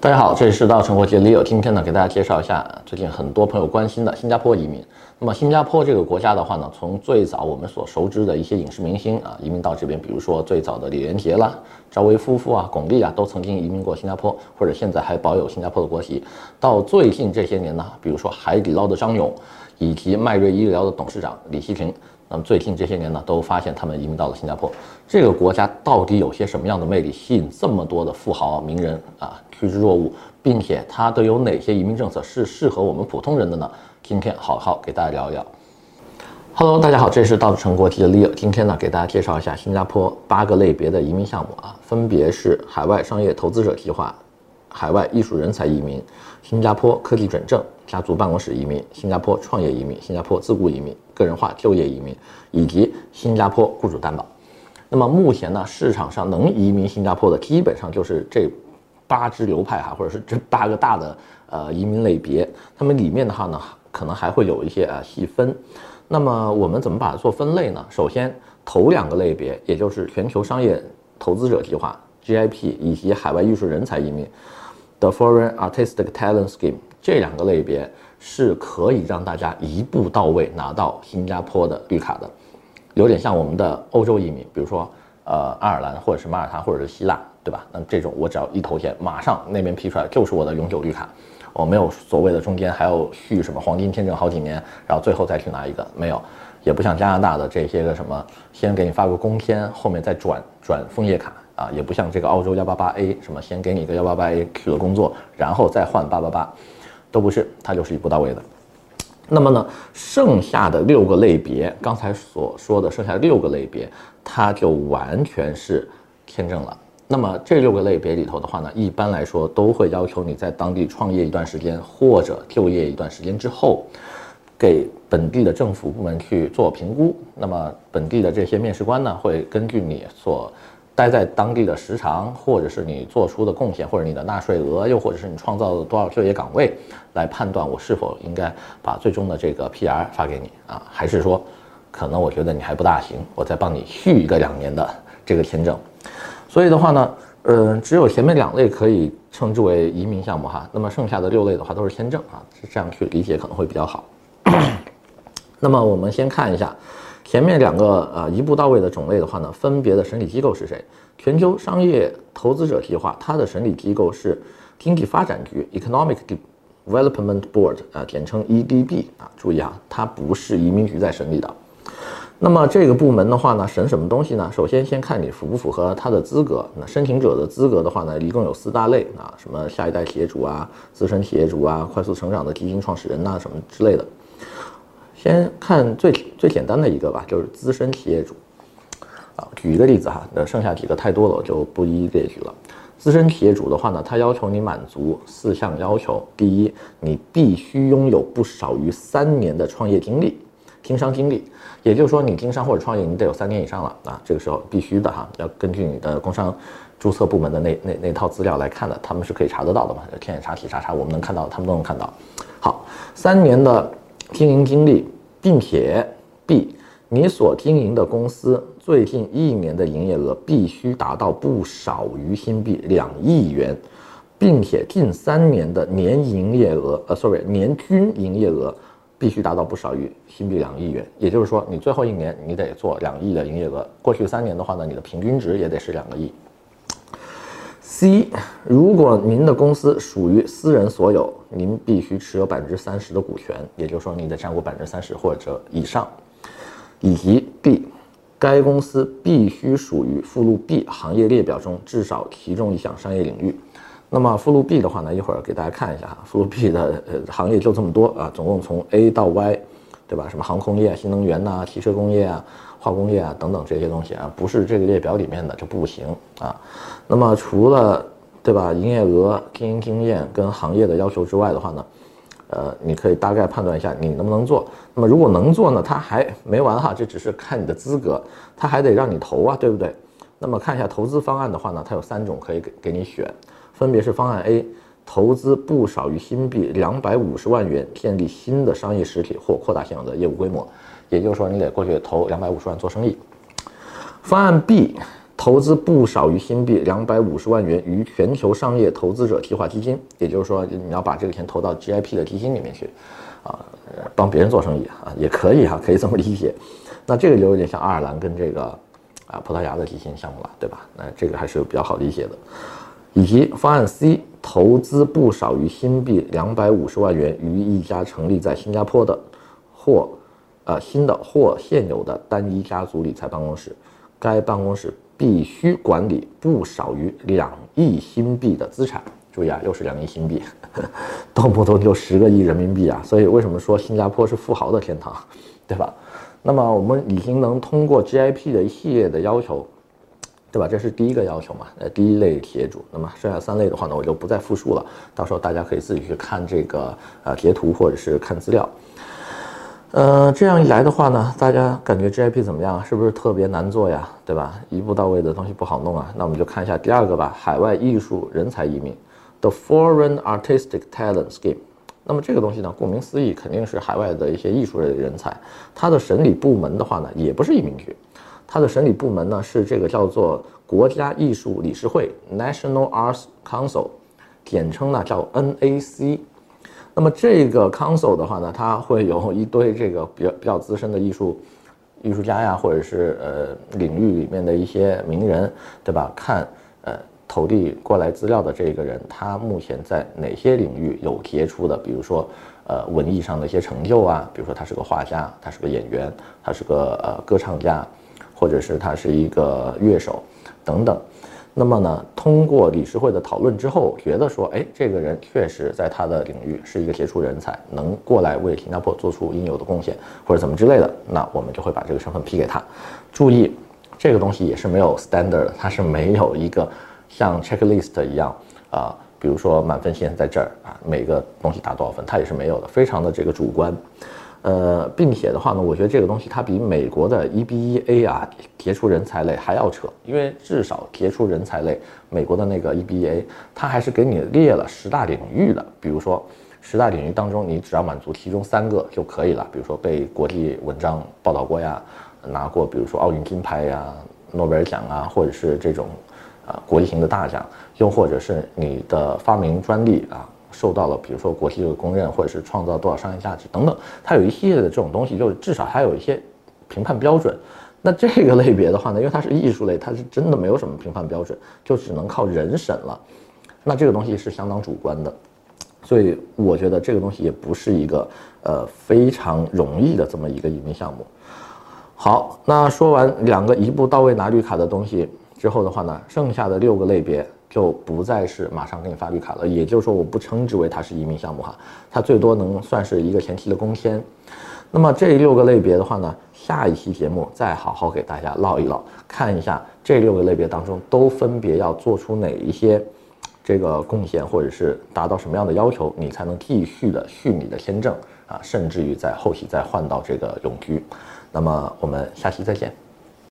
大家好，这里是稻城国际 Leo，今天呢给大家介绍一下最近很多朋友关心的新加坡移民。那么新加坡这个国家的话呢，从最早我们所熟知的一些影视明星啊移民到这边，比如说最早的李连杰啦、赵薇夫妇啊、巩俐啊，都曾经移民过新加坡，或者现在还保有新加坡的国籍。到最近这些年呢，比如说海底捞的张勇，以及迈瑞医疗的董事长李希群。那么最近这些年呢，都发现他们移民到了新加坡。这个国家到底有些什么样的魅力，吸引这么多的富豪名人啊趋之若鹜，并且它都有哪些移民政策是适合我们普通人的呢？今天好好给大家聊一聊。Hello，大家好，这是稻城国际的 Leo，今天呢给大家介绍一下新加坡八个类别的移民项目啊，分别是海外商业投资者计划、海外艺术人才移民、新加坡科技转正、家族办公室移民、新加坡创业移民、新加坡自雇移民。个人化就业移民以及新加坡雇主担保，那么目前呢，市场上能移民新加坡的基本上就是这八支流派哈，或者是这八个大的呃移民类别。那么里面的话呢，可能还会有一些啊细分。那么我们怎么把它做分类呢？首先头两个类别，也就是全球商业投资者计划 GIP 以及海外艺术人才移民，The Foreign Artistic Talent Scheme 这两个类别。是可以让大家一步到位拿到新加坡的绿卡的，有点像我们的欧洲移民，比如说呃爱尔兰或者是马耳他或者是希腊，对吧？那这种我只要一投钱，马上那边批出来就是我的永久绿卡，我没有所谓的中间还要续什么黄金签证好几年，然后最后再去拿一个，没有，也不像加拿大的这些个什么，先给你发个工签，后面再转转枫叶卡啊，也不像这个澳洲幺八八 A 什么，先给你一个幺八八 A 取了工作，然后再换八八八。都不是，它就是一步到位的。那么呢，剩下的六个类别，刚才所说的剩下六个类别，它就完全是签证了。那么这六个类别里头的话呢，一般来说都会要求你在当地创业一段时间，或者就业一段时间之后，给本地的政府部门去做评估。那么本地的这些面试官呢，会根据你所待在当地的时长，或者是你做出的贡献，或者你的纳税额，又或者是你创造了多少就业岗位，来判断我是否应该把最终的这个 PR 发给你啊，还是说，可能我觉得你还不大行，我再帮你续一个两年的这个签证。所以的话呢，呃，只有前面两类可以称之为移民项目哈，那么剩下的六类的话都是签证啊，是这样去理解可能会比较好。那么我们先看一下。前面两个呃一步到位的种类的话呢，分别的审理机构是谁？全球商业投资者计划，它的审理机构是经济发展局 （Economic Development Board） 啊，简称 EDB 啊。注意啊，它不是移民局在审理的。那么这个部门的话呢，审什么东西呢？首先先看你符不符合它的资格。那申请者的资格的话呢，一共有四大类啊，什么下一代企业主啊、资深企业主啊、快速成长的基金创始人呐、啊，什么之类的。先看最最简单的一个吧，就是资深企业主，啊，举一个例子哈，那剩下几个太多了，我就不一一列举了。资深企业主的话呢，他要求你满足四项要求：第一，你必须拥有不少于三年的创业经历、经商经历，也就是说，你经商或者创业，你得有三年以上了啊，这个时候必须的哈，要根据你的工商注册部门的那那那套资料来看的，他们是可以查得到的嘛，天眼查体查查，我们能看到，他们都能看到。好，三年的。经营经历，并且 B，你所经营的公司最近一年的营业额必须达到不少于新币两亿元，并且近三年的年营业额，呃，sorry，年均营业额必须达到不少于新币两亿元。也就是说，你最后一年你得做两亿的营业额，过去三年的话呢，你的平均值也得是两个亿。C，如果您的公司属于私人所有，您必须持有百分之三十的股权，也就是说你得占股百分之三十或者以上。以及 D，该公司必须属于附录 B 行业列表中至少其中一项商业领域。那么附录 B 的话呢，一会儿给大家看一下哈，附录 B 的呃行业就这么多啊，总共从 A 到 Y，对吧？什么航空业、新能源呐、汽车工业啊。化工业啊，等等这些东西啊，不是这个列表里面的就不行啊。那么除了对吧，营业额、经营经验跟行业的要求之外的话呢，呃，你可以大概判断一下你能不能做。那么如果能做呢，他还没完哈，这只是看你的资格，他还得让你投啊，对不对？那么看一下投资方案的话呢，它有三种可以给给你选，分别是方案 A，投资不少于新币两百五十万元，建立新的商业实体或扩大现有的业务规模。也就是说，你得过去投两百五十万做生意。方案 B，投资不少于新币两百五十万元于全球商业投资者计划基金，也就是说你要把这个钱投到 GIP 的基金里面去，啊，帮别人做生意啊，也可以哈、可以这么理解。那这个就有点像爱尔兰跟这个啊葡萄牙的基金项目了，对吧？那这个还是比较好理解的。以及方案 C，投资不少于新币两百五十万元于一家成立在新加坡的或呃新的或现有的单一家族理财办公室，该办公室。必须管理不少于两亿新币的资产，注意啊，又是两亿新币，动不动就十个亿人民币啊！所以为什么说新加坡是富豪的天堂，对吧？那么我们已经能通过 GIP 的一系列的要求，对吧？这是第一个要求嘛，呃，第一类企业主。那么剩下三类的话呢，我就不再复述了，到时候大家可以自己去看这个呃截图或者是看资料。呃，这样一来的话呢，大家感觉 GIP 怎么样？是不是特别难做呀？对吧？一步到位的东西不好弄啊。那我们就看一下第二个吧，海外艺术人才移民，The Foreign Artistic Talent Scheme。那么这个东西呢，顾名思义，肯定是海外的一些艺术类人才。它的审理部门的话呢，也不是移民局，它的审理部门呢是这个叫做国家艺术理事会 （National Arts Council），简称呢叫 NAC。那么这个 council 的话呢，它会有一堆这个比较比较资深的艺术艺术家呀，或者是呃领域里面的一些名人，对吧？看呃投递过来资料的这个人，他目前在哪些领域有杰出的，比如说呃文艺上的一些成就啊，比如说他是个画家，他是个演员，他是个呃歌唱家，或者是他是一个乐手等等。那么呢，通过理事会的讨论之后，觉得说，哎，这个人确实在他的领域是一个杰出人才，能过来为新加坡做出应有的贡献，或者怎么之类的，那我们就会把这个身份批给他。注意，这个东西也是没有 standard，它是没有一个像 checklist 一样啊、比如说满分线在这儿啊，每个东西打多少分，它也是没有的，非常的这个主观。呃，并且的话呢，我觉得这个东西它比美国的 EBA 啊杰出人才类还要扯，因为至少杰出人才类，美国的那个 EBA 它还是给你列了十大领域的，比如说十大领域当中，你只要满足其中三个就可以了，比如说被国际文章报道过呀，拿过比如说奥运金牌呀、诺贝尔奖啊，或者是这种啊、国际型的大奖，又或者是你的发明专利啊。受到了，比如说国际的公认，或者是创造多少商业价值等等，它有一系列的这种东西，就是至少还有一些评判标准。那这个类别的话呢，因为它是艺术类，它是真的没有什么评判标准，就只能靠人审了。那这个东西是相当主观的，所以我觉得这个东西也不是一个呃非常容易的这么一个移民项目。好，那说完两个一步到位拿绿卡的东西之后的话呢，剩下的六个类别。就不再是马上给你发绿卡了，也就是说，我不称之为它是移民项目哈，它最多能算是一个前期的工签。那么这六个类别的话呢，下一期节目再好好给大家唠一唠，看一下这六个类别当中都分别要做出哪一些这个贡献，或者是达到什么样的要求，你才能继续的续你的签证啊，甚至于在后期再换到这个永居。那么我们下期再见。